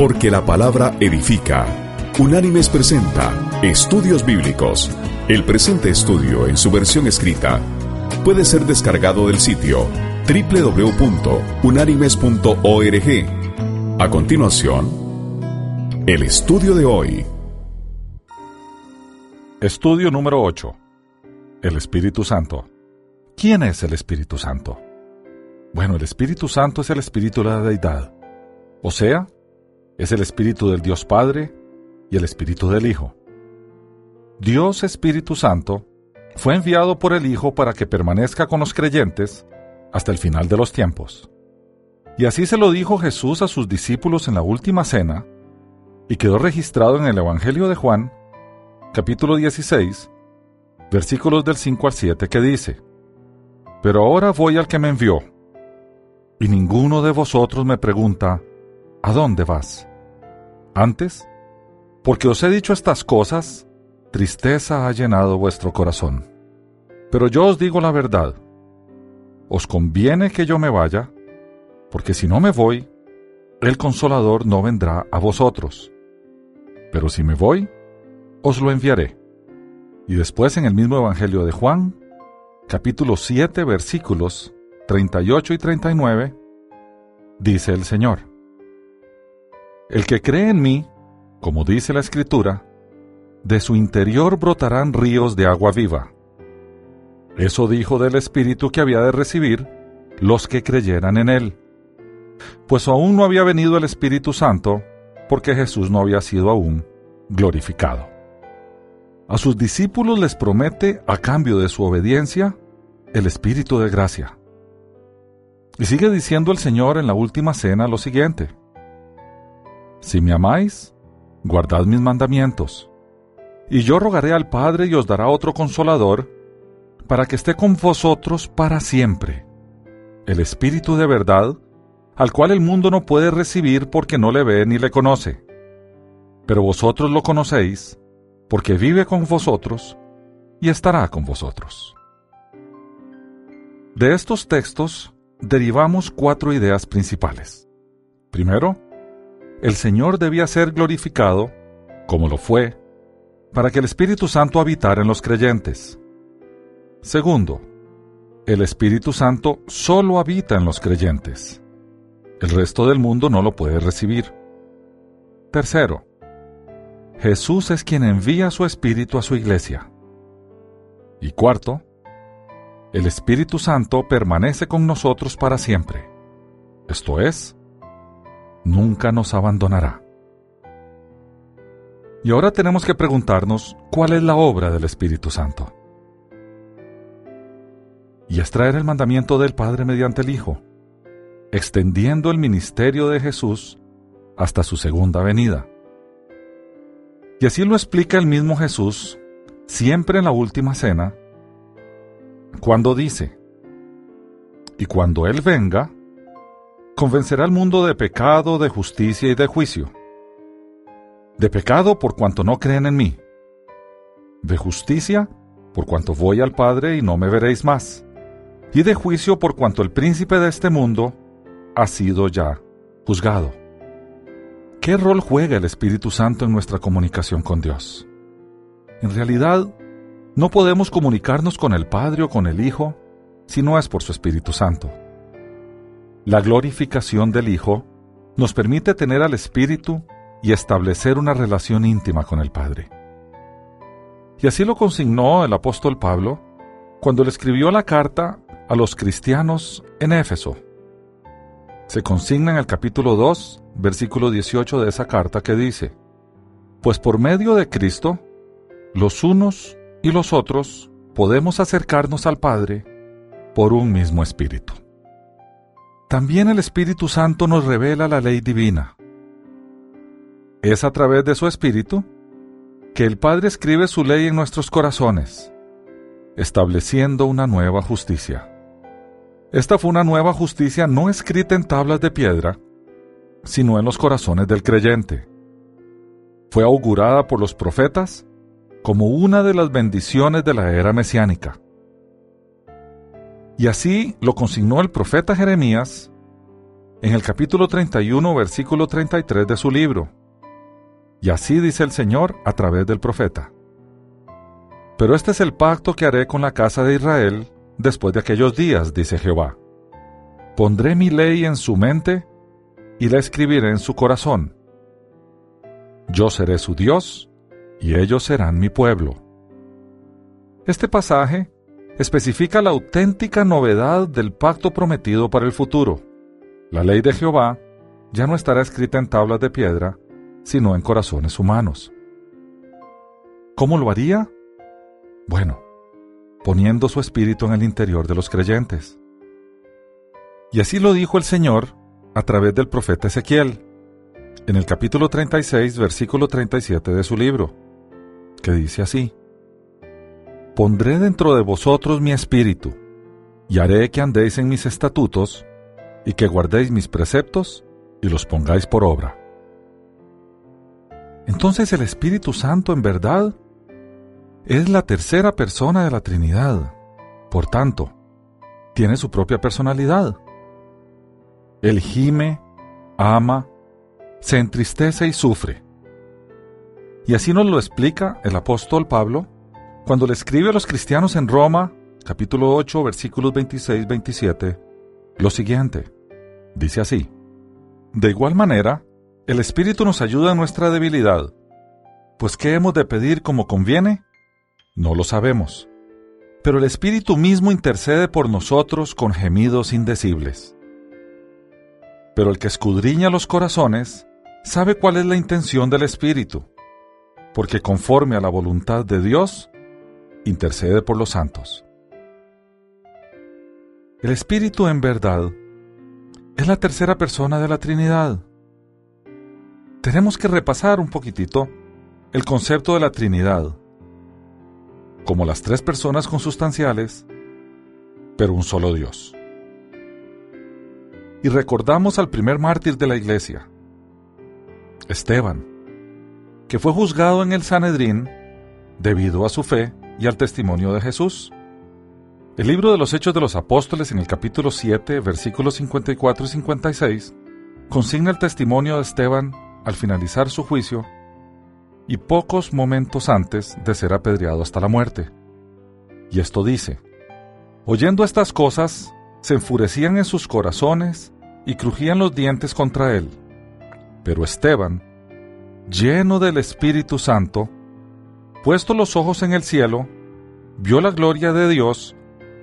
Porque la palabra edifica. Unánimes presenta Estudios Bíblicos. El presente estudio en su versión escrita puede ser descargado del sitio www.unánimes.org. A continuación, el estudio de hoy. Estudio número 8. El Espíritu Santo. ¿Quién es el Espíritu Santo? Bueno, el Espíritu Santo es el Espíritu de la Deidad. O sea, es el Espíritu del Dios Padre y el Espíritu del Hijo. Dios Espíritu Santo fue enviado por el Hijo para que permanezca con los creyentes hasta el final de los tiempos. Y así se lo dijo Jesús a sus discípulos en la última cena, y quedó registrado en el Evangelio de Juan, capítulo 16, versículos del 5 al 7, que dice, Pero ahora voy al que me envió, y ninguno de vosotros me pregunta, ¿a dónde vas? Antes, porque os he dicho estas cosas, tristeza ha llenado vuestro corazón. Pero yo os digo la verdad, os conviene que yo me vaya, porque si no me voy, el consolador no vendrá a vosotros. Pero si me voy, os lo enviaré. Y después en el mismo Evangelio de Juan, capítulo 7, versículos 38 y 39, dice el Señor, El que cree en mí, como dice la Escritura, de su interior brotarán ríos de agua viva. Eso dijo del Espíritu que había de recibir los que creyeran en él. Pues aún no había venido el Espíritu Santo, porque Jesús no había sido aún glorificado. A sus discípulos les promete, a cambio de su obediencia, el Espíritu de gracia. Y sigue diciendo el Señor en la última cena lo siguiente. Si me amáis, guardad mis mandamientos. Y yo rogaré al Padre y os dará otro consolador, para que esté con vosotros para siempre. El Espíritu de verdad, al cual el mundo no puede recibir porque no le ve ni le conoce. Pero vosotros lo conocéis, porque vive con vosotros y estará con vosotros. De estos textos derivamos cuatro ideas principales. Primero, el Señor debía ser glorificado, como lo fue, para que el Espíritu Santo habitara en los creyentes. Segundo, el Espíritu Santo solo habita en los creyentes. El resto del mundo no lo puede recibir. Tercero, Jesús es quien envía su Espíritu a su iglesia. Y cuarto, el Espíritu Santo permanece con nosotros para siempre. Esto es, nunca nos abandonará. Y ahora tenemos que preguntarnos cuál es la obra del Espíritu Santo. Y es traer el mandamiento del Padre mediante el Hijo, extendiendo el ministerio de Jesús hasta su segunda venida. Y así lo explica el mismo Jesús, siempre en la última cena, cuando dice, y cuando Él venga, convencerá al mundo de pecado, de justicia y de juicio. De pecado por cuanto no creen en mí. De justicia por cuanto voy al Padre y no me veréis más. Y de juicio por cuanto el príncipe de este mundo ha sido ya juzgado. ¿Qué rol juega el Espíritu Santo en nuestra comunicación con Dios? En realidad, no podemos comunicarnos con el Padre o con el Hijo si no es por su Espíritu Santo. La glorificación del Hijo nos permite tener al Espíritu y establecer una relación íntima con el Padre. Y así lo consignó el apóstol Pablo cuando le escribió la carta a los cristianos en Éfeso se consigna en el capítulo 2, versículo 18 de esa carta que dice, Pues por medio de Cristo, los unos y los otros podemos acercarnos al Padre por un mismo Espíritu. También el Espíritu Santo nos revela la ley divina. Es a través de su Espíritu que el Padre escribe su ley en nuestros corazones, estableciendo una nueva justicia. Esta fue una nueva justicia no escrita en tablas de piedra, sino en los corazones del creyente. Fue augurada por los profetas como una de las bendiciones de la era mesiánica. Y así lo consignó el profeta Jeremías en el capítulo 31, versículo 33 de su libro. Y así dice el Señor a través del profeta. Pero este es el pacto que haré con la casa de Israel después de aquellos días, dice Jehová. Pondré mi ley en su mente y la escribiré en su corazón. Yo seré su Dios y ellos serán mi pueblo. Este pasaje especifica la auténtica novedad del pacto prometido para el futuro. La ley de Jehová ya no estará escrita en tablas de piedra, sino en corazones humanos. ¿Cómo lo haría? Bueno, poniendo su espíritu en el interior de los creyentes. Y así lo dijo el Señor a través del profeta Ezequiel, en el capítulo 36, versículo 37 de su libro, que dice así, Pondré dentro de vosotros mi espíritu, y haré que andéis en mis estatutos, y que guardéis mis preceptos, y los pongáis por obra. Entonces el Espíritu Santo en verdad es la tercera persona de la Trinidad. Por tanto, tiene su propia personalidad. Él gime, ama, se entristece y sufre. Y así nos lo explica el apóstol Pablo cuando le escribe a los cristianos en Roma, capítulo 8, versículos 26-27, lo siguiente. Dice así, De igual manera, el Espíritu nos ayuda en nuestra debilidad, pues ¿qué hemos de pedir como conviene? No lo sabemos, pero el Espíritu mismo intercede por nosotros con gemidos indecibles. Pero el que escudriña los corazones sabe cuál es la intención del Espíritu, porque conforme a la voluntad de Dios, intercede por los santos. El Espíritu en verdad es la tercera persona de la Trinidad. Tenemos que repasar un poquitito el concepto de la Trinidad, como las tres personas consustanciales, pero un solo Dios. Y recordamos al primer mártir de la iglesia, Esteban, que fue juzgado en el Sanedrín debido a su fe y al testimonio de Jesús. El libro de los Hechos de los Apóstoles en el capítulo 7, versículos 54 y 56, consigna el testimonio de Esteban al finalizar su juicio y pocos momentos antes de ser apedreado hasta la muerte. Y esto dice, oyendo estas cosas, se enfurecían en sus corazones y crujían los dientes contra él. Pero Esteban, lleno del Espíritu Santo, puesto los ojos en el cielo, vio la gloria de Dios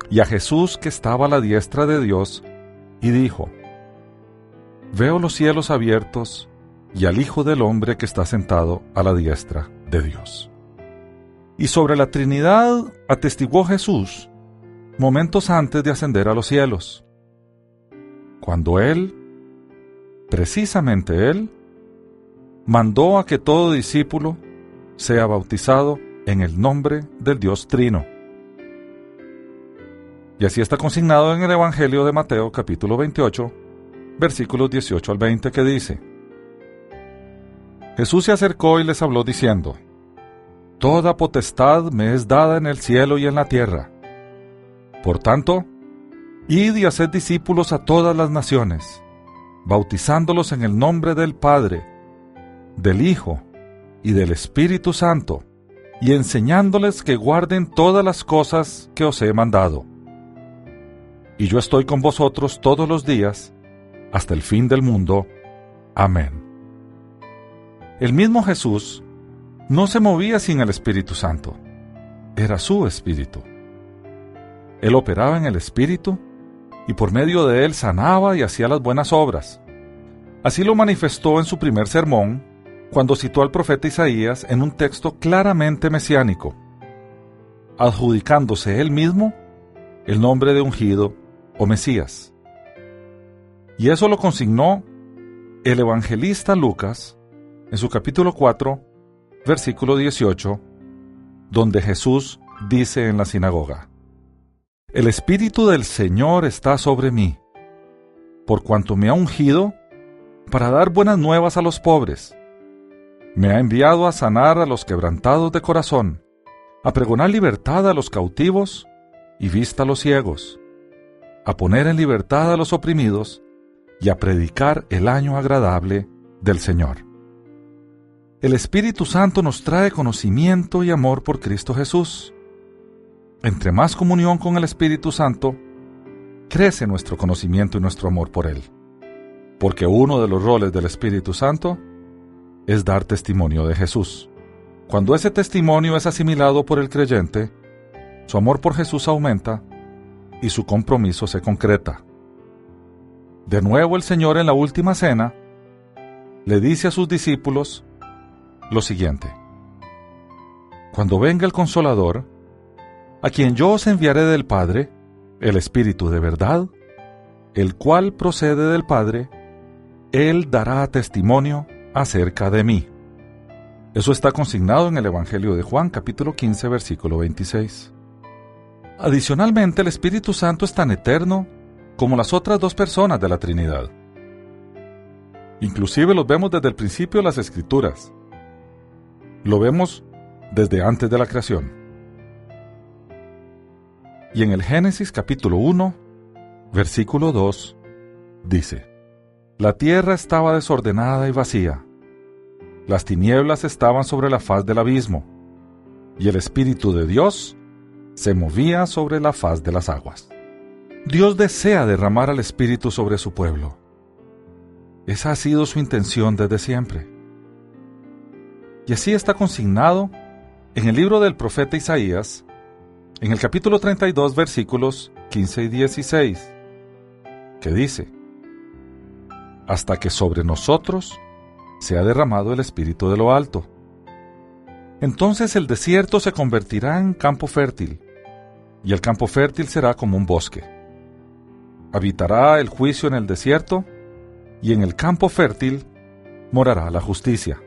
y a Jesús que estaba a la diestra de Dios, y dijo, Veo los cielos abiertos y al Hijo del Hombre que está sentado a la diestra de Dios. Y sobre la Trinidad atestiguó Jesús momentos antes de ascender a los cielos, cuando Él, precisamente Él, mandó a que todo discípulo sea bautizado en el nombre del Dios Trino. Y así está consignado en el Evangelio de Mateo capítulo 28, versículos 18 al 20 que dice, Jesús se acercó y les habló diciendo, Toda potestad me es dada en el cielo y en la tierra. Por tanto, id y haced discípulos a todas las naciones, bautizándolos en el nombre del Padre, del Hijo y del Espíritu Santo, y enseñándoles que guarden todas las cosas que os he mandado. Y yo estoy con vosotros todos los días, hasta el fin del mundo. Amén. El mismo Jesús no se movía sin el Espíritu Santo. Era su Espíritu. Él operaba en el Espíritu y por medio de él sanaba y hacía las buenas obras. Así lo manifestó en su primer sermón, cuando citó al profeta Isaías en un texto claramente mesiánico, adjudicándose él mismo el nombre de ungido o Mesías. Y eso lo consignó el evangelista Lucas en su capítulo 4, versículo 18, donde Jesús dice en la sinagoga, El Espíritu del Señor está sobre mí, por cuanto me ha ungido para dar buenas nuevas a los pobres. Me ha enviado a sanar a los quebrantados de corazón, a pregonar libertad a los cautivos y vista a los ciegos, a poner en libertad a los oprimidos y a predicar el año agradable del Señor. El Espíritu Santo nos trae conocimiento y amor por Cristo Jesús. Entre más comunión con el Espíritu Santo, crece nuestro conocimiento y nuestro amor por Él. Porque uno de los roles del Espíritu Santo es dar testimonio de Jesús. Cuando ese testimonio es asimilado por el creyente, su amor por Jesús aumenta y su compromiso se concreta. De nuevo el Señor en la última cena le dice a sus discípulos lo siguiente. Cuando venga el consolador, a quien yo os enviaré del Padre, el Espíritu de verdad, el cual procede del Padre, Él dará testimonio acerca de mí. Eso está consignado en el Evangelio de Juan capítulo 15 versículo 26. Adicionalmente, el Espíritu Santo es tan eterno como las otras dos personas de la Trinidad. Inclusive los vemos desde el principio de las Escrituras. Lo vemos desde antes de la creación. Y en el Génesis capítulo 1, versículo 2, dice, La tierra estaba desordenada y vacía. Las tinieblas estaban sobre la faz del abismo, y el Espíritu de Dios se movía sobre la faz de las aguas. Dios desea derramar al Espíritu sobre su pueblo. Esa ha sido su intención desde siempre. Y así está consignado en el libro del profeta Isaías, en el capítulo 32, versículos 15 y 16, que dice, Hasta que sobre nosotros se ha derramado el Espíritu de lo alto. Entonces el desierto se convertirá en campo fértil, y el campo fértil será como un bosque habitará el juicio en el desierto, y en el campo fértil morará la justicia.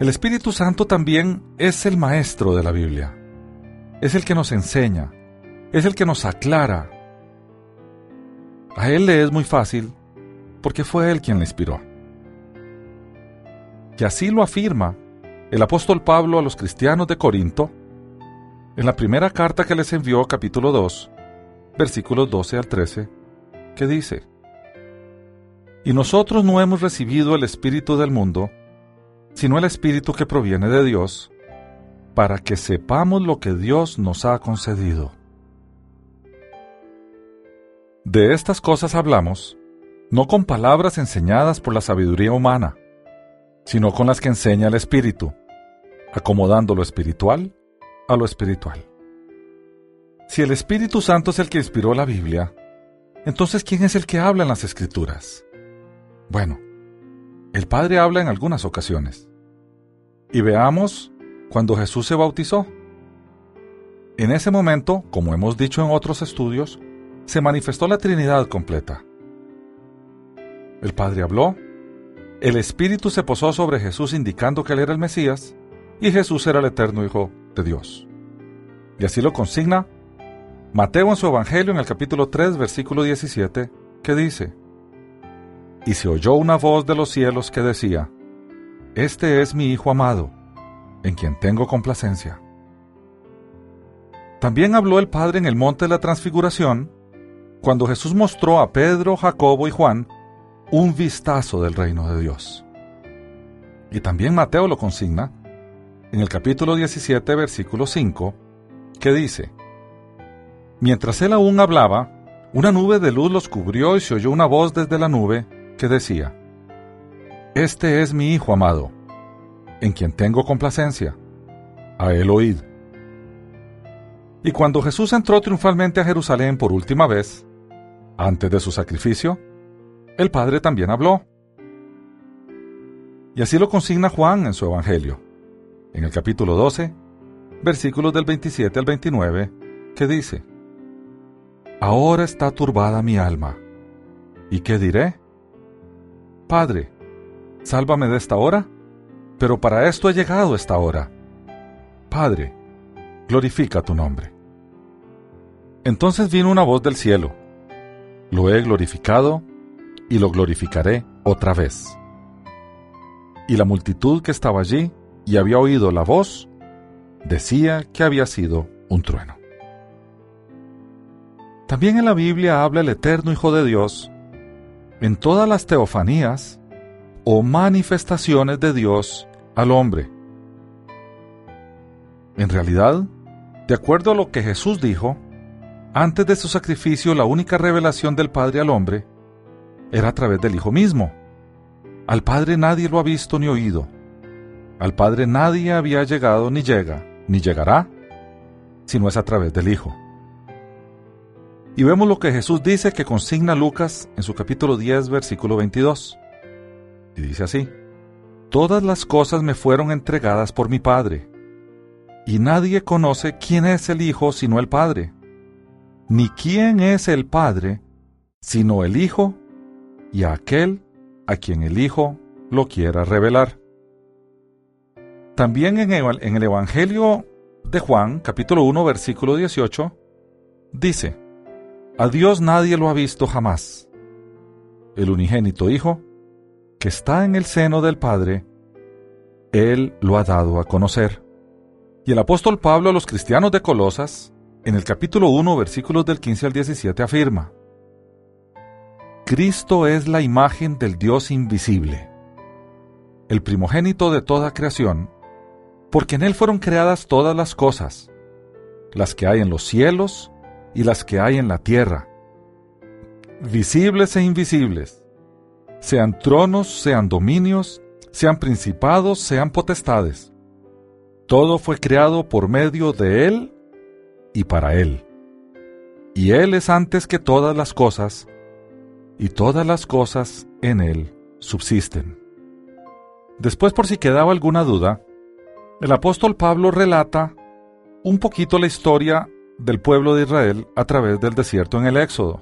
El Espíritu Santo también es el maestro de la Biblia. Es el que nos enseña, es el que nos aclara. A Él le es muy fácil porque fue Él quien le inspiró. Y así lo afirma el apóstol Pablo a los cristianos de Corinto en la primera carta que les envió capítulo 2, versículos 12 al 13, que dice, Y nosotros no hemos recibido el Espíritu del mundo, sino el Espíritu que proviene de Dios, para que sepamos lo que Dios nos ha concedido. De estas cosas hablamos, no con palabras enseñadas por la sabiduría humana, sino con las que enseña el Espíritu, acomodando lo espiritual a lo espiritual. Si el Espíritu Santo es el que inspiró la Biblia, entonces ¿quién es el que habla en las Escrituras? Bueno, el Padre habla en algunas ocasiones. Y veamos cuando Jesús se bautizó. En ese momento, como hemos dicho en otros estudios, se manifestó la Trinidad completa. El Padre habló, el Espíritu se posó sobre Jesús indicando que Él era el Mesías, y Jesús era el eterno Hijo de Dios. Y así lo consigna Mateo en su Evangelio en el capítulo 3, versículo 17, que dice, Y se oyó una voz de los cielos que decía, Este es mi Hijo amado, en quien tengo complacencia. También habló el Padre en el monte de la transfiguración, cuando Jesús mostró a Pedro, Jacobo y Juan un vistazo del reino de Dios. Y también Mateo lo consigna en el capítulo 17, versículo 5, que dice, Mientras él aún hablaba, una nube de luz los cubrió y se oyó una voz desde la nube que decía, Este es mi Hijo amado, en quien tengo complacencia, a él oíd. Y cuando Jesús entró triunfalmente a Jerusalén por última vez, antes de su sacrificio, el Padre también habló. Y así lo consigna Juan en su Evangelio, en el capítulo 12, versículos del 27 al 29, que dice, Ahora está turbada mi alma. ¿Y qué diré? Padre, sálvame de esta hora, pero para esto he llegado esta hora. Padre, glorifica tu nombre. Entonces vino una voz del cielo. Lo he glorificado y lo glorificaré otra vez. Y la multitud que estaba allí y había oído la voz, decía que había sido un trueno. También en la Biblia habla el eterno Hijo de Dios en todas las teofanías o manifestaciones de Dios al hombre. En realidad, de acuerdo a lo que Jesús dijo, antes de su sacrificio la única revelación del Padre al hombre era a través del Hijo mismo. Al Padre nadie lo ha visto ni oído. Al Padre nadie había llegado ni llega, ni llegará, si no es a través del Hijo. Y vemos lo que Jesús dice que consigna Lucas en su capítulo 10, versículo 22. Y dice así, Todas las cosas me fueron entregadas por mi Padre, y nadie conoce quién es el Hijo sino el Padre, ni quién es el Padre sino el Hijo y aquel a quien el Hijo lo quiera revelar. También en el Evangelio de Juan, capítulo 1, versículo 18, dice, A Dios nadie lo ha visto jamás. El unigénito Hijo, que está en el seno del Padre, Él lo ha dado a conocer. Y el apóstol Pablo a los cristianos de Colosas, en el capítulo 1, versículos del 15 al 17, afirma, Cristo es la imagen del Dios invisible, el primogénito de toda creación, porque en Él fueron creadas todas las cosas, las que hay en los cielos y las que hay en la tierra, visibles e invisibles, sean tronos, sean dominios, sean principados, sean potestades. Todo fue creado por medio de Él y para Él. Y Él es antes que todas las cosas, y todas las cosas en Él subsisten. Después, por si quedaba alguna duda, el apóstol Pablo relata un poquito la historia del pueblo de Israel a través del desierto en el Éxodo.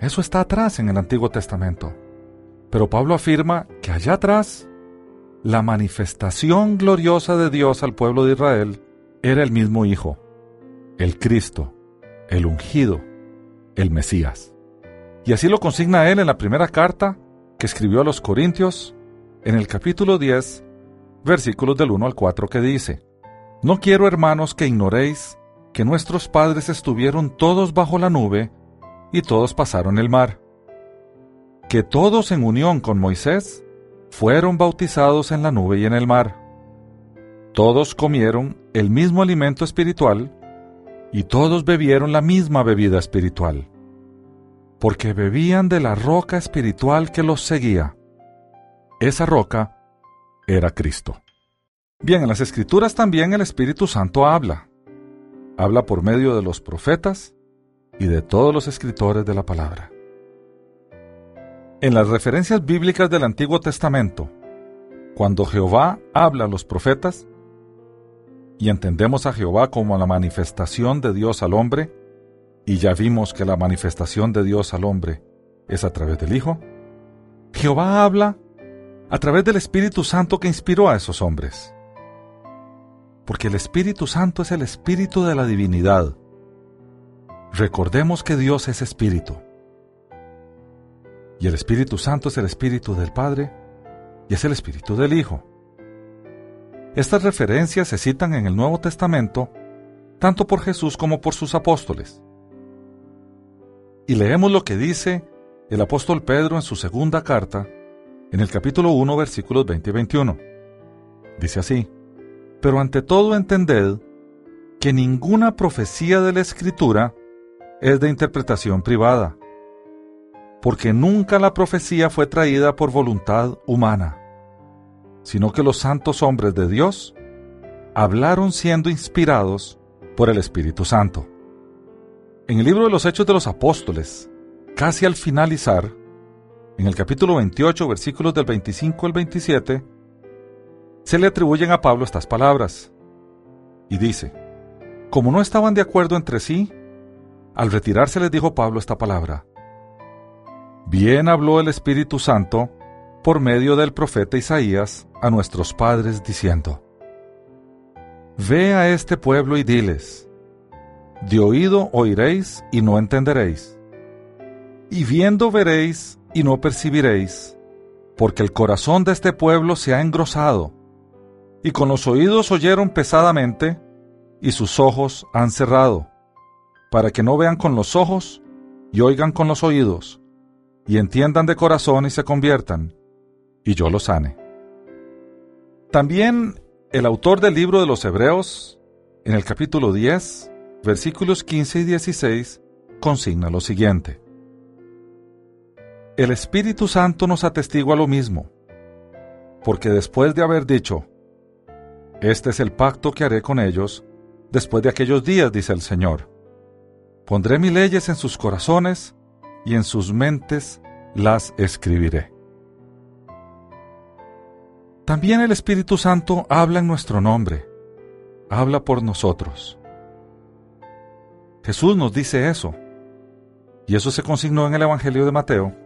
Eso está atrás en el Antiguo Testamento. Pero Pablo afirma que allá atrás, la manifestación gloriosa de Dios al pueblo de Israel era el mismo Hijo, el Cristo, el ungido, el Mesías. Y así lo consigna él en la primera carta que escribió a los Corintios, en el capítulo 10, versículos del 1 al 4 que dice, No quiero, hermanos, que ignoréis que nuestros padres estuvieron todos bajo la nube y todos pasaron el mar, que todos en unión con Moisés fueron bautizados en la nube y en el mar. Todos comieron el mismo alimento espiritual y todos bebieron la misma bebida espiritual, porque bebían de la roca espiritual que los seguía. Esa roca era Cristo. Bien, en las Escrituras también el Espíritu Santo habla. Habla por medio de los profetas y de todos los escritores de la palabra. En las referencias bíblicas del Antiguo Testamento, cuando Jehová habla a los profetas, y entendemos a Jehová como la manifestación de Dios al hombre, y ya vimos que la manifestación de Dios al hombre es a través del Hijo, Jehová habla a través del Espíritu Santo que inspiró a esos hombres. Porque el Espíritu Santo es el Espíritu de la divinidad. Recordemos que Dios es Espíritu. Y el Espíritu Santo es el Espíritu del Padre y es el Espíritu del Hijo. Estas referencias se citan en el Nuevo Testamento tanto por Jesús como por sus apóstoles. Y leemos lo que dice el apóstol Pedro en su segunda carta, en el capítulo 1, versículos 20 y 21. Dice así, Pero ante todo entended que ninguna profecía de la Escritura es de interpretación privada, porque nunca la profecía fue traída por voluntad humana, sino que los santos hombres de Dios hablaron siendo inspirados por el Espíritu Santo. En el libro de los Hechos de los Apóstoles, casi al finalizar, en el capítulo 28, versículos del 25 al 27, se le atribuyen a Pablo estas palabras. Y dice, como no estaban de acuerdo entre sí, al retirarse les dijo Pablo esta palabra. Bien habló el Espíritu Santo por medio del profeta Isaías a nuestros padres diciendo, Ve a este pueblo y diles, de oído oiréis y no entenderéis, y viendo veréis y no percibiréis, porque el corazón de este pueblo se ha engrosado, y con los oídos oyeron pesadamente, y sus ojos han cerrado, para que no vean con los ojos y oigan con los oídos, y entiendan de corazón y se conviertan, y yo los sane. También el autor del libro de los Hebreos, en el capítulo 10, versículos 15 y 16, consigna lo siguiente. El Espíritu Santo nos atestigua lo mismo, porque después de haber dicho, Este es el pacto que haré con ellos, después de aquellos días, dice el Señor, pondré mis leyes en sus corazones y en sus mentes las escribiré. También el Espíritu Santo habla en nuestro nombre, habla por nosotros. Jesús nos dice eso, y eso se consignó en el Evangelio de Mateo,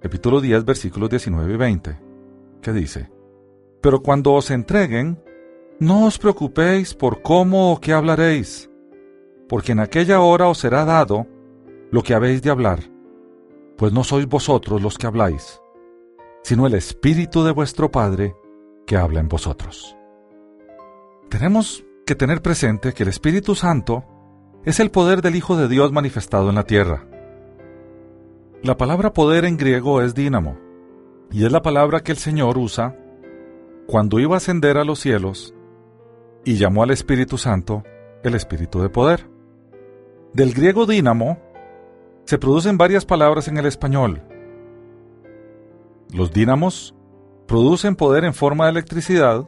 capítulo 10, versículos 19 y 20, que dice, Pero cuando os entreguen, no os preocupéis por cómo o qué hablaréis, porque en aquella hora os será dado lo que habéis de hablar, pues no sois vosotros los que habláis, sino el Espíritu de vuestro Padre que habla en vosotros. Tenemos que tener presente que el Espíritu Santo es el poder del Hijo de Dios manifestado en la tierra. La palabra poder en griego es dínamo, y es la palabra que el Señor usa cuando iba a ascender a los cielos y llamó al Espíritu Santo el Espíritu de poder. Del griego dínamo se producen varias palabras en el español. Los dínamos producen poder en forma de electricidad,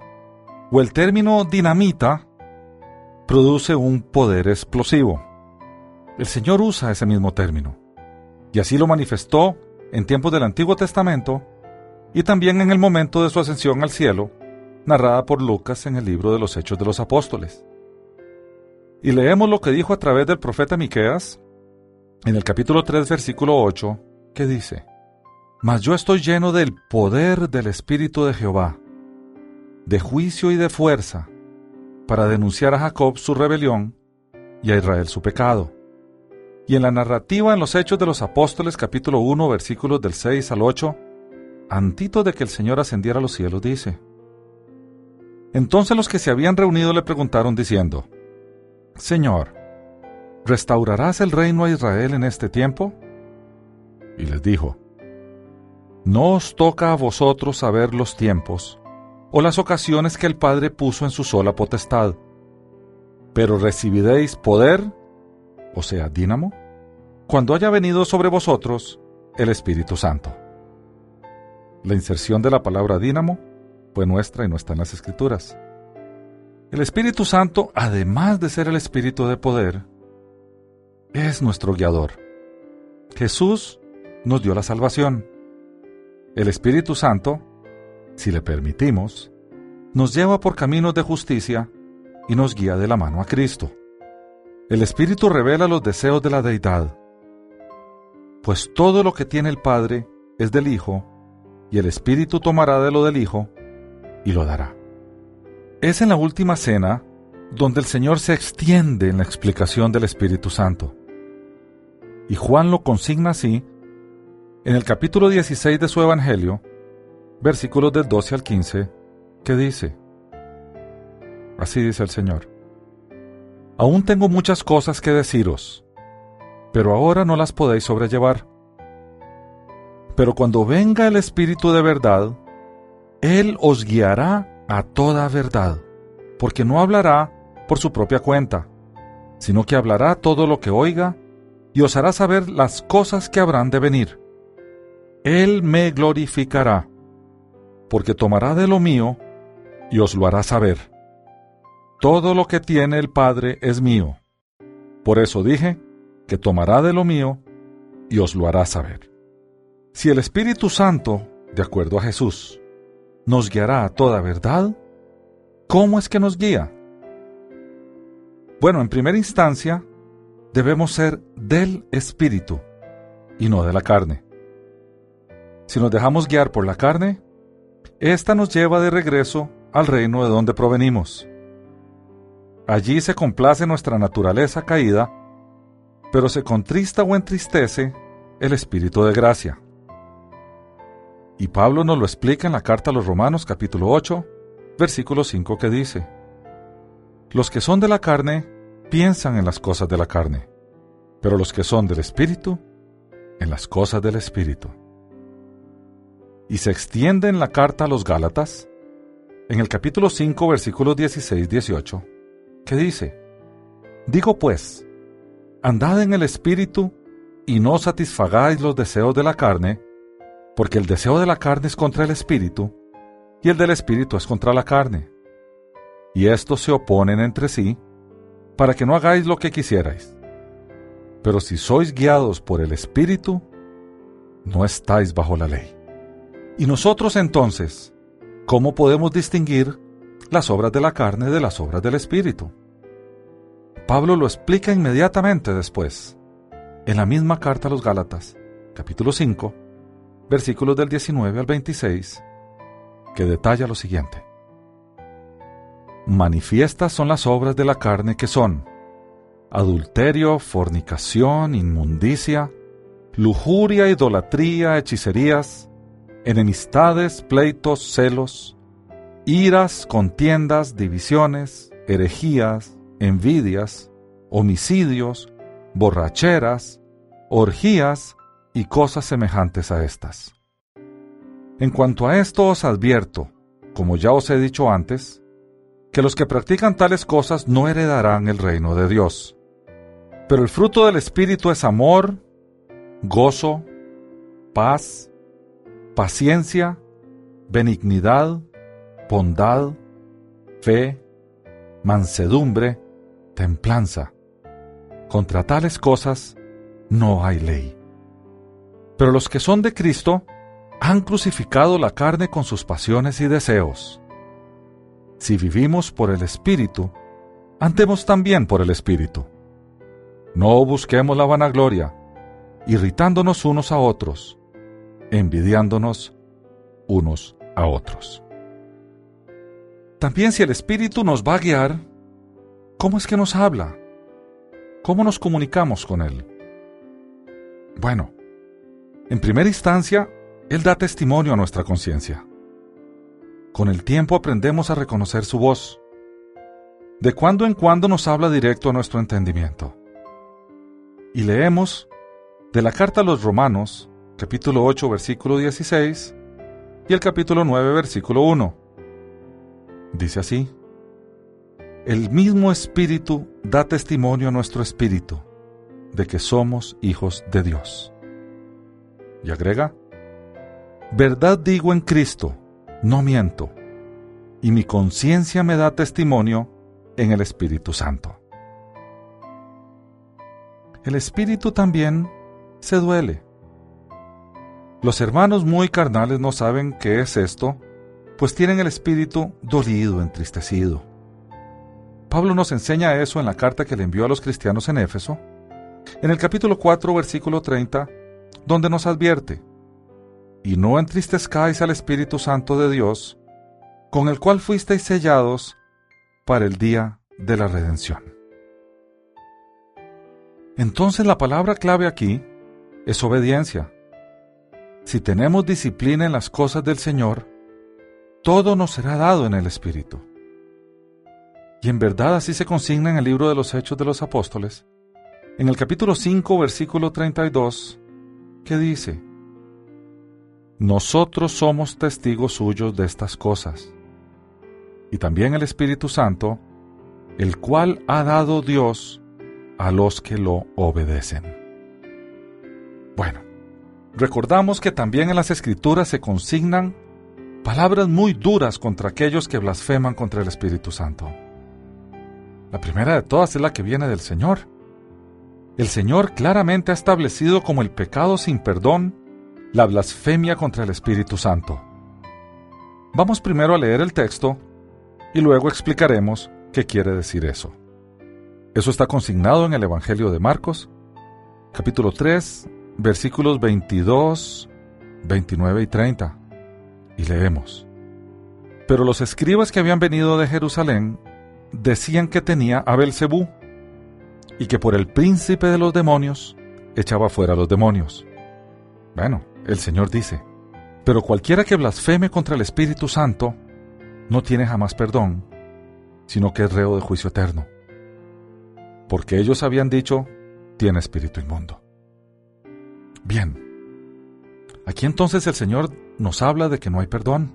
o el término dinamita produce un poder explosivo. El Señor usa ese mismo término, y así lo manifestó en tiempos del Antiguo Testamento y también en el momento de su ascensión al cielo, narrada por Lucas en el libro de los Hechos de los Apóstoles. Y leemos lo que dijo a través del profeta Miqueas en el capítulo 3, versículo 8, que dice: mas yo estoy lleno del poder del Espíritu de Jehová, de juicio y de fuerza, para denunciar a Jacob su rebelión y a Israel su pecado. Y en la narrativa en los Hechos de los Apóstoles capítulo 1 versículos del 6 al 8, antito de que el Señor ascendiera a los cielos, dice, Entonces los que se habían reunido le preguntaron diciendo, Señor, ¿restaurarás el reino a Israel en este tiempo? Y les dijo, no os toca a vosotros saber los tiempos o las ocasiones que el Padre puso en su sola potestad, pero recibiréis poder, o sea, dínamo, cuando haya venido sobre vosotros el Espíritu Santo. La inserción de la palabra dínamo fue nuestra y no está en las Escrituras. El Espíritu Santo, además de ser el Espíritu de poder, es nuestro guiador. Jesús nos dio la salvación el Espíritu Santo, si le permitimos, nos lleva por caminos de justicia y nos guía de la mano a Cristo. El Espíritu revela los deseos de la deidad, pues todo lo que tiene el Padre es del Hijo, y el Espíritu tomará de lo del Hijo y lo dará. Es en la última cena donde el Señor se extiende en la explicación del Espíritu Santo. Y Juan lo consigna así en el capítulo 16 de su Evangelio, versículos del 12 al 15, que dice, Así dice el Señor, Aún tengo muchas cosas que deciros, pero ahora no las podéis sobrellevar. Pero cuando venga el Espíritu de verdad, Él os guiará a toda verdad, porque no hablará por su propia cuenta, sino que hablará todo lo que oiga y os hará saber las cosas que habrán de venir él me glorificará, porque tomará de lo mío y os lo hará saber. Todo lo que tiene el Padre es mío. Por eso dije que tomará de lo mío y os lo hará saber. Si el Espíritu Santo, de acuerdo a Jesús, nos guiará a toda verdad, ¿cómo es que nos guía? Bueno, en primera instancia, debemos ser del Espíritu y no de la carne. Si nos dejamos guiar por la carne, ésta nos lleva de regreso al reino de donde provenimos. Allí se complace nuestra naturaleza caída, pero se contrista o entristece el Espíritu de gracia. Y Pablo nos lo explica en la carta a los Romanos capítulo 8, versículo 5 que dice, Los que son de la carne piensan en las cosas de la carne, pero los que son del Espíritu, en las cosas del Espíritu. Y se extiende en la carta a los Gálatas, en el capítulo 5, versículos 16-18, que dice, Digo pues, andad en el Espíritu y no satisfagáis los deseos de la carne, porque el deseo de la carne es contra el Espíritu, y el del Espíritu es contra la carne. Y estos se oponen entre sí, para que no hagáis lo que quisierais. Pero si sois guiados por el Espíritu, no estáis bajo la ley. Y nosotros entonces, ¿cómo podemos distinguir las obras de la carne de las obras del Espíritu? Pablo lo explica inmediatamente después, en la misma carta a los Gálatas, capítulo 5, versículos del 19 al 26, que detalla lo siguiente. Manifiestas son las obras de la carne que son adulterio, fornicación, inmundicia, lujuria, idolatría, hechicerías, enemistades, pleitos, celos, iras, contiendas, divisiones, herejías, envidias, homicidios, borracheras, orgías y cosas semejantes a estas. En cuanto a esto os advierto, como ya os he dicho antes, que los que practican tales cosas no heredarán el reino de Dios. Pero el fruto del Espíritu es amor, gozo, paz, paciencia, benignidad, bondad, fe, mansedumbre, templanza. Contra tales cosas no hay ley. Pero los que son de Cristo han crucificado la carne con sus pasiones y deseos. Si vivimos por el Espíritu, andemos también por el Espíritu. No busquemos la vanagloria, irritándonos unos a otros, envidiándonos unos a otros. También si el Espíritu nos va a guiar, ¿cómo es que nos habla? ¿Cómo nos comunicamos con Él? Bueno, en primera instancia, Él da testimonio a nuestra conciencia. Con el tiempo aprendemos a reconocer su voz. De cuando en cuando nos habla directo a nuestro entendimiento. Y leemos de la carta a los Romanos, capítulo 8, versículo 16, y el capítulo 9, versículo 1. Dice así, El mismo Espíritu da testimonio a nuestro Espíritu de que somos hijos de Dios. Y agrega, Verdad digo en Cristo, no miento, y mi conciencia me da testimonio en el Espíritu Santo. El Espíritu también se duele. Los hermanos muy carnales no saben qué es esto, pues tienen el espíritu dolido, entristecido. Pablo nos enseña eso en la carta que le envió a los cristianos en Éfeso, en el capítulo 4, versículo 30, donde nos advierte, y no entristezcáis al Espíritu Santo de Dios, con el cual fuisteis sellados para el día de la redención. Entonces la palabra clave aquí es obediencia. Si tenemos disciplina en las cosas del Señor, todo nos será dado en el Espíritu. Y en verdad así se consigna en el libro de los Hechos de los Apóstoles, en el capítulo 5, versículo 32, que dice, Nosotros somos testigos suyos de estas cosas, y también el Espíritu Santo, el cual ha dado Dios a los que lo obedecen. Bueno, recordamos que también en las Escrituras se consignan palabras muy duras contra aquellos que blasfeman contra el Espíritu Santo. La primera de todas es la que viene del Señor. El Señor claramente ha establecido como el pecado sin perdón la blasfemia contra el Espíritu Santo. Vamos primero a leer el texto y luego explicaremos qué quiere decir eso. Eso está consignado en el Evangelio de Marcos, capítulo 3, versículos 22, 29 y 30. Y leemos. Pero los escribas que habían venido de Jerusalén decían que tenía a Belcebú y que por el príncipe de los demonios echaba fuera a los demonios. Bueno, el Señor dice, pero cualquiera que blasfeme contra el Espíritu Santo no tiene jamás perdón, sino que es reo de juicio eterno. Porque ellos habían dicho tiene espíritu inmundo. Bien, aquí entonces el Señor nos habla de que no hay perdón.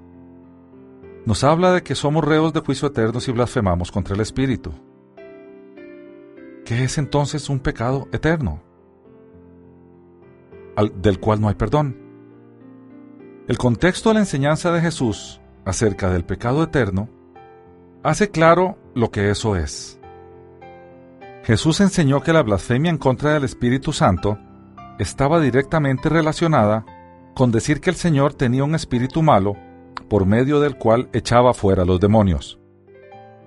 Nos habla de que somos reos de juicio eterno si blasfemamos contra el Espíritu. ¿Qué es entonces un pecado eterno? del cual no hay perdón. El contexto de la enseñanza de Jesús acerca del pecado eterno hace claro lo que eso es. Jesús enseñó que la blasfemia en contra del Espíritu Santo estaba directamente relacionada con decir que el Señor tenía un espíritu malo por medio del cual echaba fuera los demonios.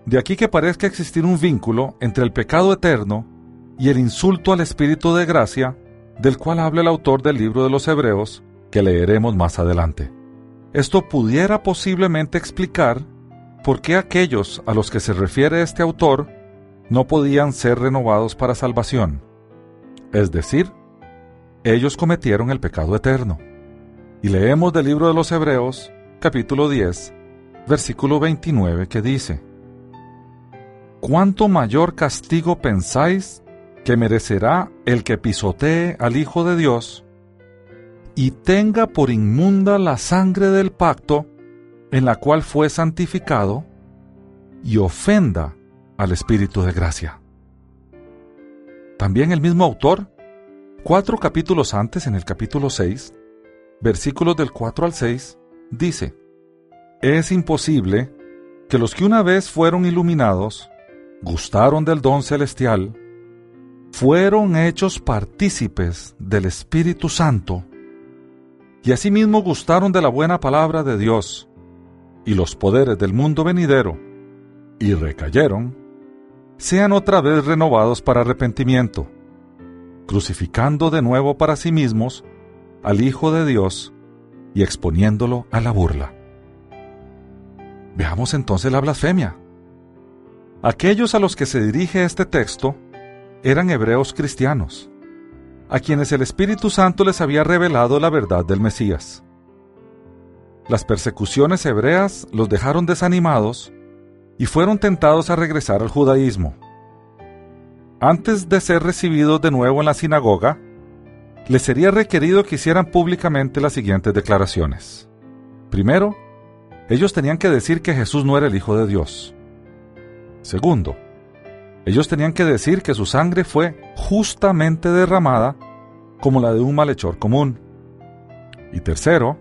De aquí que parezca existir un vínculo entre el pecado eterno y el insulto al Espíritu de gracia del cual habla el autor del libro de los Hebreos, que leeremos más adelante. Esto pudiera posiblemente explicar por qué aquellos a los que se refiere este autor no podían ser renovados para salvación. Es decir, ellos cometieron el pecado eterno. Y leemos del libro de los Hebreos, capítulo 10, versículo 29, que dice, ¿Cuánto mayor castigo pensáis que merecerá el que pisotee al Hijo de Dios y tenga por inmunda la sangre del pacto en la cual fue santificado y ofenda al Espíritu de gracia. También el mismo autor, cuatro capítulos antes, en el capítulo 6, versículos del 4 al 6, dice, Es imposible que los que una vez fueron iluminados, gustaron del don celestial, fueron hechos partícipes del Espíritu Santo, y asimismo gustaron de la buena palabra de Dios y los poderes del mundo venidero, y recayeron, sean otra vez renovados para arrepentimiento, crucificando de nuevo para sí mismos al Hijo de Dios y exponiéndolo a la burla. Veamos entonces la blasfemia. Aquellos a los que se dirige este texto eran hebreos cristianos, a quienes el Espíritu Santo les había revelado la verdad del Mesías. Las persecuciones hebreas los dejaron desanimados y fueron tentados a regresar al judaísmo. Antes de ser recibidos de nuevo en la sinagoga, les sería requerido que hicieran públicamente las siguientes declaraciones. Primero, ellos tenían que decir que Jesús no era el Hijo de Dios. Segundo, ellos tenían que decir que su sangre fue justamente derramada como la de un malhechor común. Y tercero,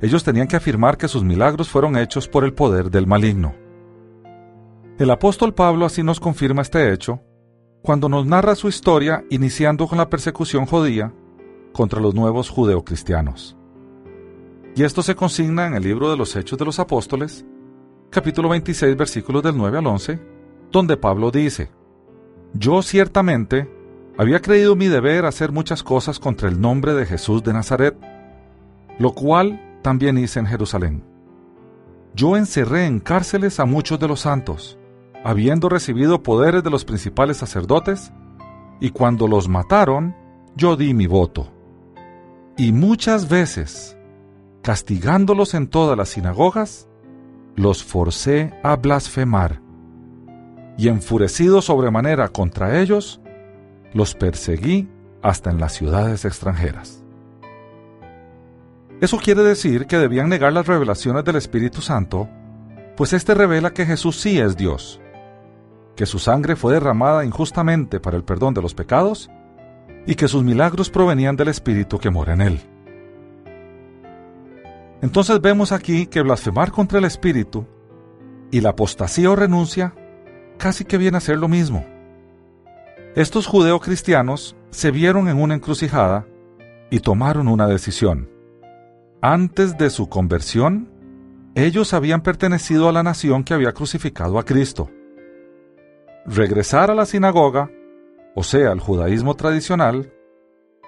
ellos tenían que afirmar que sus milagros fueron hechos por el poder del maligno. El apóstol Pablo así nos confirma este hecho cuando nos narra su historia iniciando con la persecución judía contra los nuevos judeocristianos. Y esto se consigna en el libro de los Hechos de los Apóstoles, capítulo 26, versículos del 9 al 11, donde Pablo dice, yo ciertamente había creído mi deber hacer muchas cosas contra el nombre de Jesús de Nazaret, lo cual también hice en Jerusalén. Yo encerré en cárceles a muchos de los santos, habiendo recibido poderes de los principales sacerdotes, y cuando los mataron, yo di mi voto. Y muchas veces, castigándolos en todas las sinagogas, los forcé a blasfemar y enfurecido sobremanera contra ellos, los perseguí hasta en las ciudades extranjeras. Eso quiere decir que debían negar las revelaciones del Espíritu Santo, pues éste revela que Jesús sí es Dios, que su sangre fue derramada injustamente para el perdón de los pecados y que sus milagros provenían del Espíritu que mora en él. Entonces vemos aquí que blasfemar contra el Espíritu y la apostasía o renuncia casi que viene a ser lo mismo. Estos judeocristianos se vieron en una encrucijada y tomaron una decisión. Antes de su conversión, ellos habían pertenecido a la nación que había crucificado a Cristo. Regresar a la sinagoga, o sea, al judaísmo tradicional,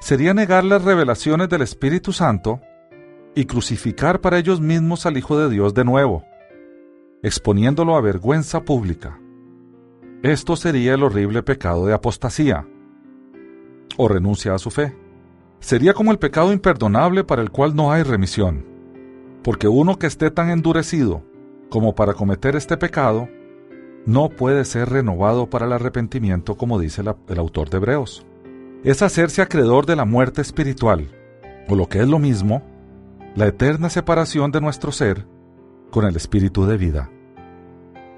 sería negar las revelaciones del Espíritu Santo y crucificar para ellos mismos al Hijo de Dios de nuevo, exponiéndolo a vergüenza pública. Esto sería el horrible pecado de apostasía o renuncia a su fe. Sería como el pecado imperdonable para el cual no hay remisión, porque uno que esté tan endurecido como para cometer este pecado, no puede ser renovado para el arrepentimiento como dice el autor de Hebreos. es hacerse acreedor de la muerte espiritual, o lo que es lo mismo, la eterna separación de nuestro ser con el espíritu de vida.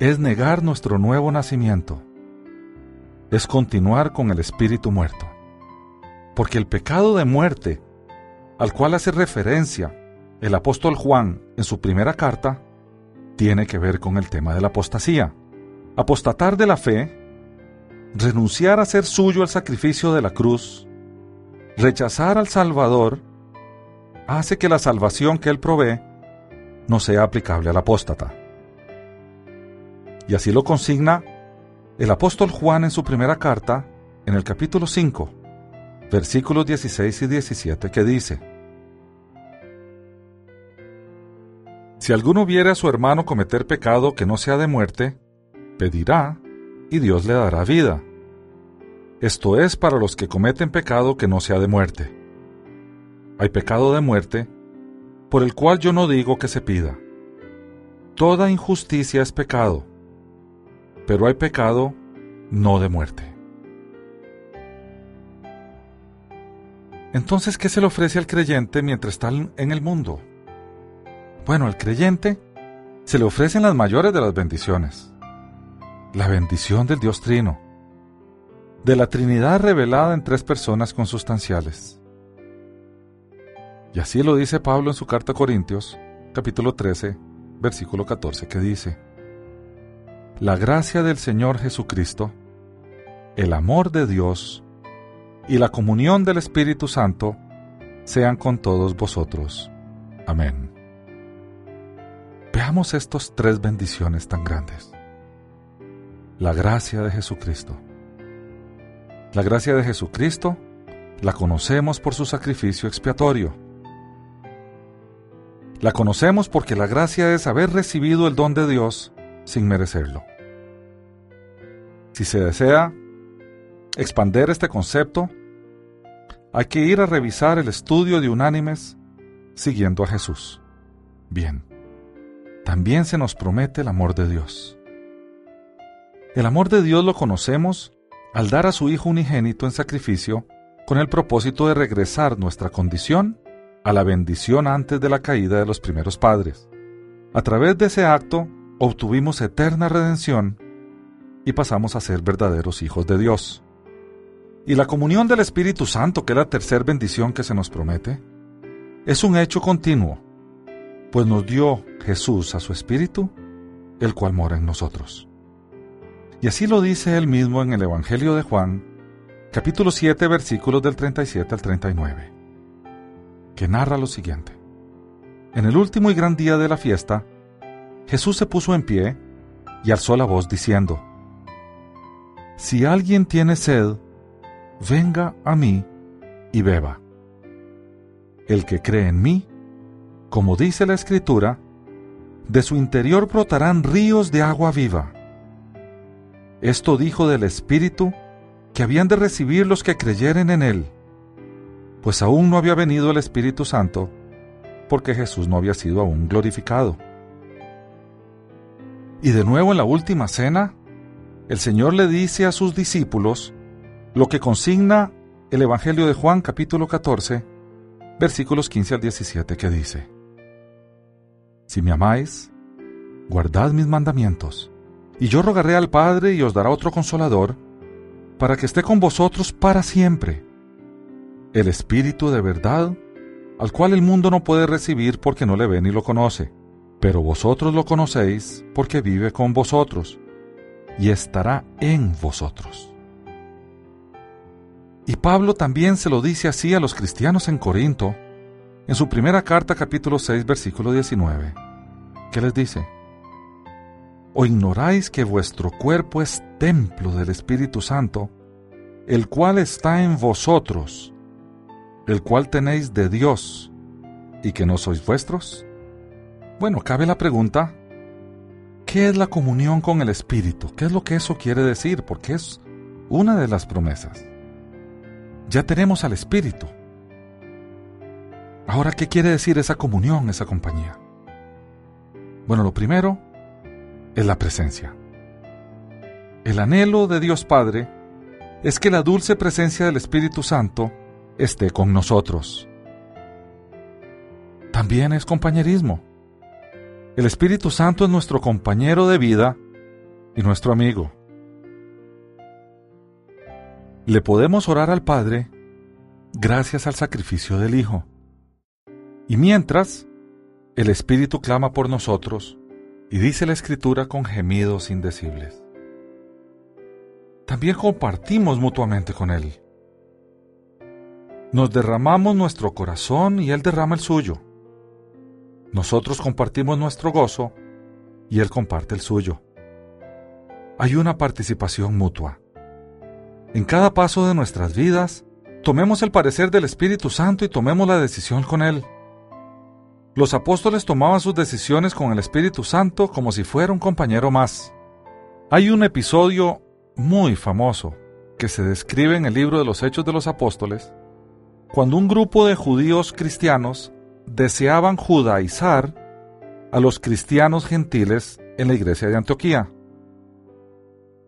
Es negar nuestro nuevo nacimiento. Es continuar con el espíritu muerto. Porque el pecado de muerte, al cual hace referencia el apóstol Juan en su primera carta, tiene que ver con el tema de la apostasía. Apostatar de la fe, renunciar a ser suyo el sacrificio de la cruz, rechazar al Salvador, hace que la salvación que Él provee no sea aplicable al apóstata. Y así lo consigna el apóstol Juan en su primera carta, en el capítulo 5, versículos 16 y 17, que dice, Si alguno viere a su hermano cometer pecado que no sea de muerte, pedirá, y Dios le dará vida. Esto es para los que cometen pecado que no sea de muerte. Hay pecado de muerte, por el cual yo no digo que se pida. Toda injusticia es pecado, pero hay pecado no de muerte. Entonces, ¿qué se le ofrece al creyente mientras está en el mundo? Bueno, al creyente se le ofrecen las mayores de las bendiciones. La bendición del Dios Trino, de la Trinidad revelada en tres personas consustanciales. Y así lo dice Pablo en su carta a Corintios, capítulo 13, versículo 14, que dice, La gracia del Señor Jesucristo, el amor de Dios y la comunión del Espíritu Santo sean con todos vosotros. Amén. Veamos estos tres bendiciones tan grandes. La gracia de Jesucristo. La gracia de Jesucristo la conocemos por su sacrificio expiatorio. La conocemos porque la gracia es haber recibido el don de Dios sin merecerlo. Si se desea expander este concepto, hay que ir a revisar el estudio de unánimes siguiendo a Jesús. Bien también se nos promete el amor de Dios. El amor de Dios lo conocemos al dar a su Hijo unigénito en sacrificio con el propósito de regresar nuestra condición a la bendición antes de la caída de los primeros padres. A través de ese acto obtuvimos eterna redención y pasamos a ser verdaderos hijos de Dios. Y la comunión del Espíritu Santo, que es la tercera bendición que se nos promete, es un hecho continuo pues nos dio Jesús a su Espíritu, el cual mora en nosotros. Y así lo dice él mismo en el Evangelio de Juan, capítulo 7, versículos del 37 al 39, que narra lo siguiente. En el último y gran día de la fiesta, Jesús se puso en pie y alzó la voz diciendo, Si alguien tiene sed, venga a mí y beba. El que cree en mí, como dice la Escritura, de su interior brotarán ríos de agua viva. Esto dijo del Espíritu que habían de recibir los que creyeren en Él, pues aún no había venido el Espíritu Santo, porque Jesús no había sido aún glorificado. Y de nuevo en la última cena, el Señor le dice a sus discípulos lo que consigna el Evangelio de Juan capítulo 14, versículos 15 al 17 que dice, si me amáis, guardad mis mandamientos, y yo rogaré al Padre y os dará otro consolador, para que esté con vosotros para siempre. El Espíritu de verdad, al cual el mundo no puede recibir porque no le ve ni lo conoce, pero vosotros lo conocéis porque vive con vosotros y estará en vosotros. Y Pablo también se lo dice así a los cristianos en Corinto, en su primera carta capítulo 6 versículo 19. ¿Qué les dice? ¿O ignoráis que vuestro cuerpo es templo del Espíritu Santo, el cual está en vosotros, el cual tenéis de Dios, y que no sois vuestros? Bueno, cabe la pregunta, ¿qué es la comunión con el Espíritu? ¿Qué es lo que eso quiere decir? Porque es una de las promesas. Ya tenemos al Espíritu. Ahora, ¿qué quiere decir esa comunión, esa compañía? Bueno, lo primero es la presencia. El anhelo de Dios Padre es que la dulce presencia del Espíritu Santo esté con nosotros. También es compañerismo. El Espíritu Santo es nuestro compañero de vida y nuestro amigo. Le podemos orar al Padre gracias al sacrificio del Hijo. Y mientras, el Espíritu clama por nosotros y dice la Escritura con gemidos indecibles. También compartimos mutuamente con Él. Nos derramamos nuestro corazón y Él derrama el suyo. Nosotros compartimos nuestro gozo y Él comparte el suyo. Hay una participación mutua. En cada paso de nuestras vidas, tomemos el parecer del Espíritu Santo y tomemos la decisión con Él. Los apóstoles tomaban sus decisiones con el Espíritu Santo como si fuera un compañero más. Hay un episodio muy famoso que se describe en el libro de los Hechos de los Apóstoles, cuando un grupo de judíos cristianos deseaban judaizar a los cristianos gentiles en la iglesia de Antioquía.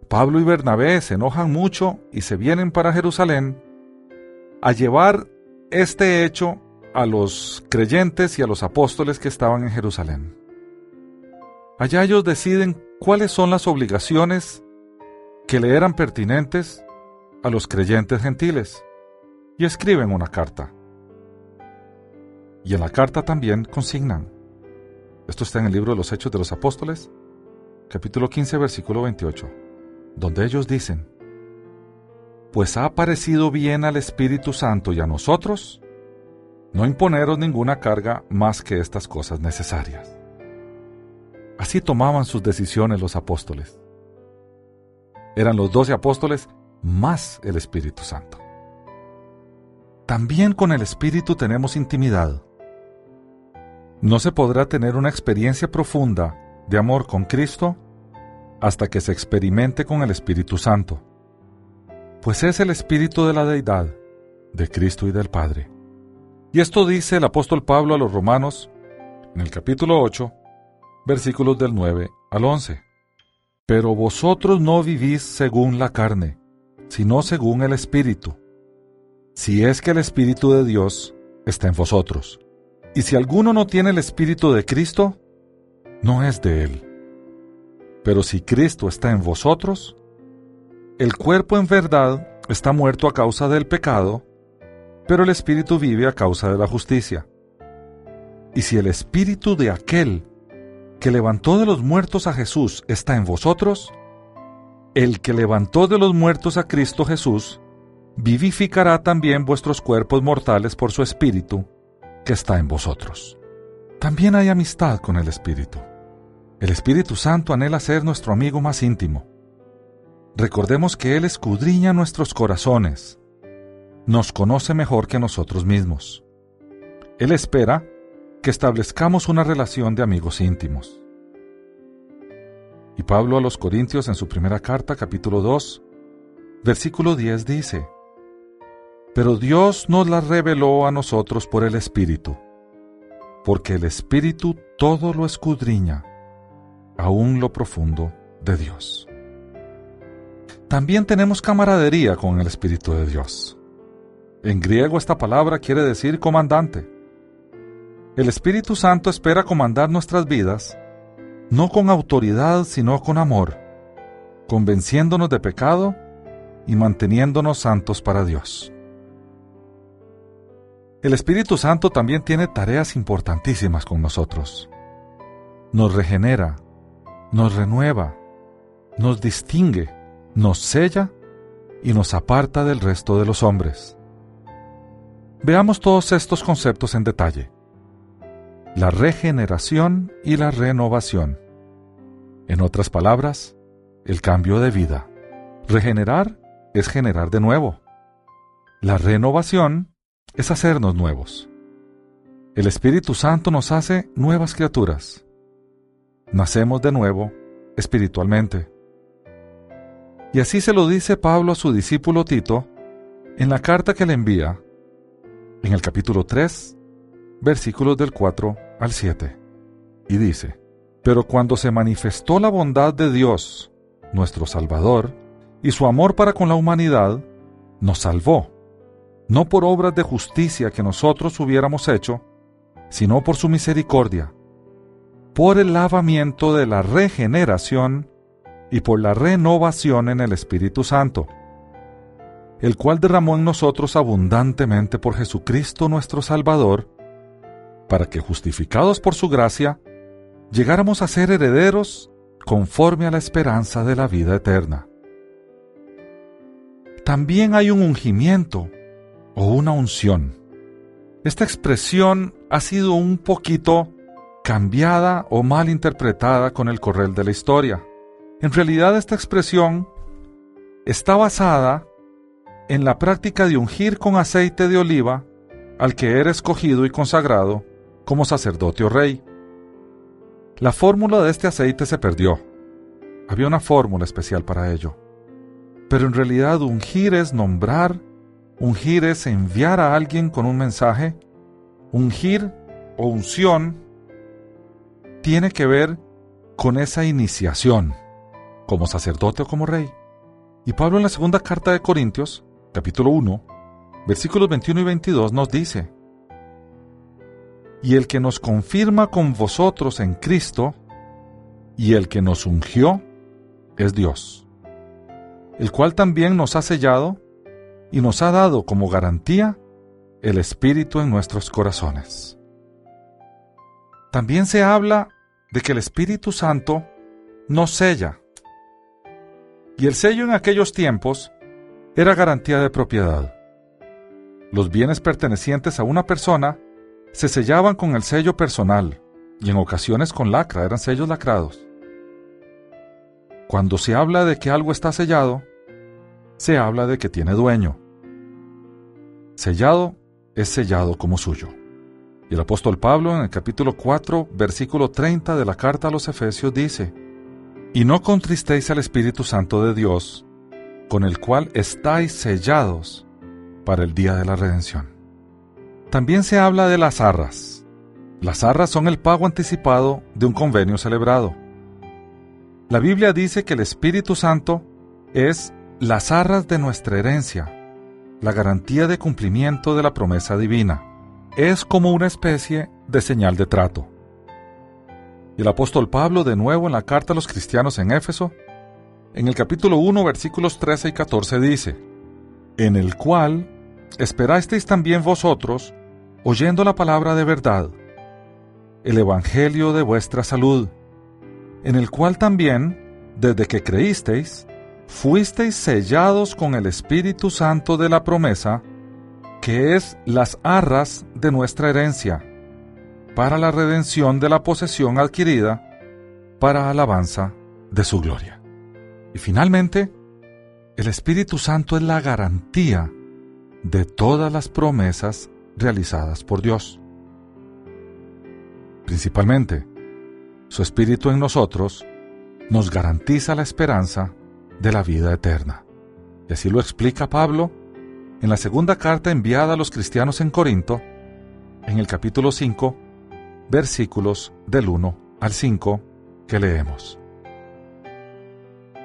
Pablo y Bernabé se enojan mucho y se vienen para Jerusalén a llevar este hecho a los creyentes y a los apóstoles que estaban en Jerusalén. Allá ellos deciden cuáles son las obligaciones que le eran pertinentes a los creyentes gentiles y escriben una carta. Y en la carta también consignan. Esto está en el libro de los Hechos de los Apóstoles, capítulo 15, versículo 28, donde ellos dicen, Pues ha parecido bien al Espíritu Santo y a nosotros no imponeros ninguna carga más que estas cosas necesarias. Así tomaban sus decisiones los apóstoles. Eran los doce apóstoles más el Espíritu Santo. También con el Espíritu tenemos intimidad. No se podrá tener una experiencia profunda de amor con Cristo hasta que se experimente con el Espíritu Santo, pues es el Espíritu de la deidad, de Cristo y del Padre. Y esto dice el apóstol Pablo a los romanos en el capítulo 8, versículos del 9 al 11. Pero vosotros no vivís según la carne, sino según el Espíritu. Si es que el Espíritu de Dios está en vosotros. Y si alguno no tiene el Espíritu de Cristo, no es de él. Pero si Cristo está en vosotros, el cuerpo en verdad está muerto a causa del pecado, pero el Espíritu vive a causa de la justicia. Y si el Espíritu de aquel que levantó de los muertos a Jesús está en vosotros, el que levantó de los muertos a Cristo Jesús, vivificará también vuestros cuerpos mortales por su Espíritu que está en vosotros. También hay amistad con el Espíritu. El Espíritu Santo anhela ser nuestro amigo más íntimo. Recordemos que Él escudriña nuestros corazones nos conoce mejor que nosotros mismos. Él espera que establezcamos una relación de amigos íntimos. Y Pablo a los Corintios en su primera carta, capítulo 2, versículo 10 dice, Pero Dios nos la reveló a nosotros por el Espíritu, porque el Espíritu todo lo escudriña, aún lo profundo de Dios. También tenemos camaradería con el Espíritu de Dios. En griego esta palabra quiere decir comandante. El Espíritu Santo espera comandar nuestras vidas, no con autoridad, sino con amor, convenciéndonos de pecado y manteniéndonos santos para Dios. El Espíritu Santo también tiene tareas importantísimas con nosotros. Nos regenera, nos renueva, nos distingue, nos sella y nos aparta del resto de los hombres. Veamos todos estos conceptos en detalle. La regeneración y la renovación. En otras palabras, el cambio de vida. Regenerar es generar de nuevo. La renovación es hacernos nuevos. El Espíritu Santo nos hace nuevas criaturas. Nacemos de nuevo espiritualmente. Y así se lo dice Pablo a su discípulo Tito en la carta que le envía en el capítulo 3, versículos del 4 al 7. Y dice, Pero cuando se manifestó la bondad de Dios, nuestro Salvador, y su amor para con la humanidad nos salvó, no por obras de justicia que nosotros hubiéramos hecho, sino por su misericordia, por el lavamiento de la regeneración y por la renovación en el Espíritu Santo, el cual derramó en nosotros abundantemente por Jesucristo nuestro Salvador, para que justificados por su gracia, llegáramos a ser herederos conforme a la esperanza de la vida eterna. También hay un ungimiento o una unción. Esta expresión ha sido un poquito cambiada o mal interpretada con el correl de la historia. En realidad esta expresión está basada en la práctica de ungir con aceite de oliva al que era escogido y consagrado como sacerdote o rey. La fórmula de este aceite se perdió. Había una fórmula especial para ello. Pero en realidad ungir es nombrar, ungir es enviar a alguien con un mensaje, ungir o unción tiene que ver con esa iniciación como sacerdote o como rey. Y Pablo en la segunda carta de Corintios, capítulo 1, versículos 21 y 22 nos dice, Y el que nos confirma con vosotros en Cristo, y el que nos ungió, es Dios, el cual también nos ha sellado y nos ha dado como garantía el Espíritu en nuestros corazones. También se habla de que el Espíritu Santo nos sella, y el sello en aquellos tiempos era garantía de propiedad. Los bienes pertenecientes a una persona se sellaban con el sello personal y en ocasiones con lacra, eran sellos lacrados. Cuando se habla de que algo está sellado, se habla de que tiene dueño. Sellado es sellado como suyo. Y el apóstol Pablo en el capítulo 4, versículo 30 de la carta a los Efesios dice, y no contristéis al Espíritu Santo de Dios, con el cual estáis sellados para el día de la redención. También se habla de las arras. Las arras son el pago anticipado de un convenio celebrado. La Biblia dice que el Espíritu Santo es las arras de nuestra herencia, la garantía de cumplimiento de la promesa divina. Es como una especie de señal de trato. El apóstol Pablo, de nuevo en la carta a los cristianos en Éfeso, en el capítulo 1, versículos 13 y 14 dice, en el cual esperasteis también vosotros, oyendo la palabra de verdad, el Evangelio de vuestra salud, en el cual también, desde que creísteis, fuisteis sellados con el Espíritu Santo de la promesa, que es las arras de nuestra herencia para la redención de la posesión adquirida para alabanza de su gloria. Y finalmente, el Espíritu Santo es la garantía de todas las promesas realizadas por Dios. Principalmente, su Espíritu en nosotros nos garantiza la esperanza de la vida eterna. Y así lo explica Pablo en la segunda carta enviada a los cristianos en Corinto, en el capítulo 5, versículos del 1 al 5 que leemos.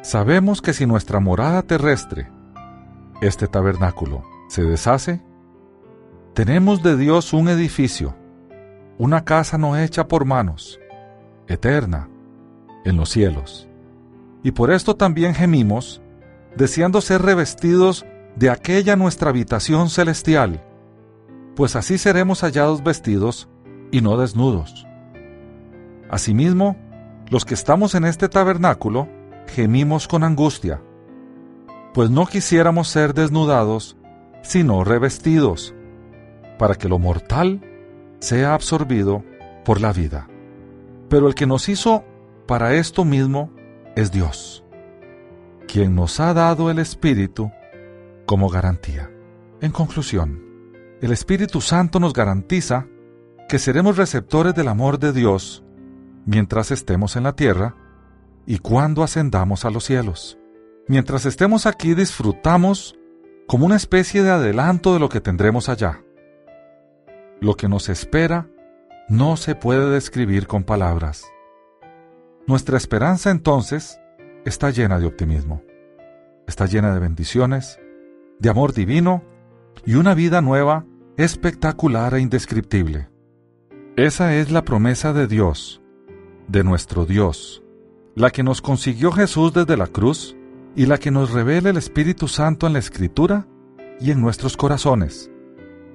Sabemos que si nuestra morada terrestre, este tabernáculo, se deshace, tenemos de Dios un edificio, una casa no hecha por manos, eterna, en los cielos. Y por esto también gemimos, deseando ser revestidos de aquella nuestra habitación celestial, pues así seremos hallados vestidos y no desnudos. Asimismo, los que estamos en este tabernáculo gemimos con angustia, pues no quisiéramos ser desnudados, sino revestidos, para que lo mortal sea absorbido por la vida. Pero el que nos hizo para esto mismo es Dios, quien nos ha dado el Espíritu como garantía. En conclusión, el Espíritu Santo nos garantiza que seremos receptores del amor de Dios mientras estemos en la tierra y cuando ascendamos a los cielos. Mientras estemos aquí disfrutamos como una especie de adelanto de lo que tendremos allá. Lo que nos espera no se puede describir con palabras. Nuestra esperanza entonces está llena de optimismo. está llena de bendiciones, de amor divino y una vida nueva, espectacular e indescriptible. Esa es la promesa de Dios, de nuestro Dios, la que nos consiguió Jesús desde la cruz y la que nos revela el Espíritu Santo en la Escritura y en nuestros corazones.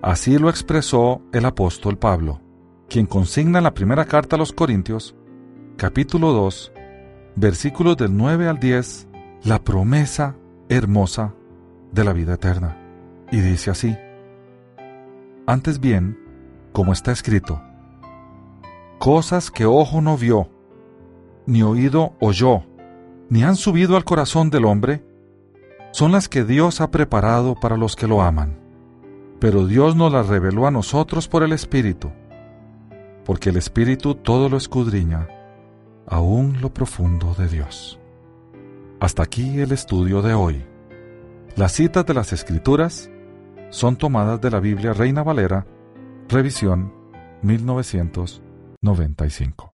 Así lo expresó el apóstol Pablo, quien consigna en la primera carta a los Corintios, capítulo 2, versículos del 9 al 10, la promesa hermosa de la vida eterna. Y dice así, antes bien, como está escrito, cosas que ojo no vio, ni oído oyó, ni han subido al corazón del hombre, son las que Dios ha preparado para los que lo aman. Pero Dios nos las reveló a nosotros por el Espíritu, porque el Espíritu todo lo escudriña, aún lo profundo de Dios. Hasta aquí el estudio de hoy. Las citas de las Escrituras son tomadas de la Biblia Reina Valera, revisión 1995.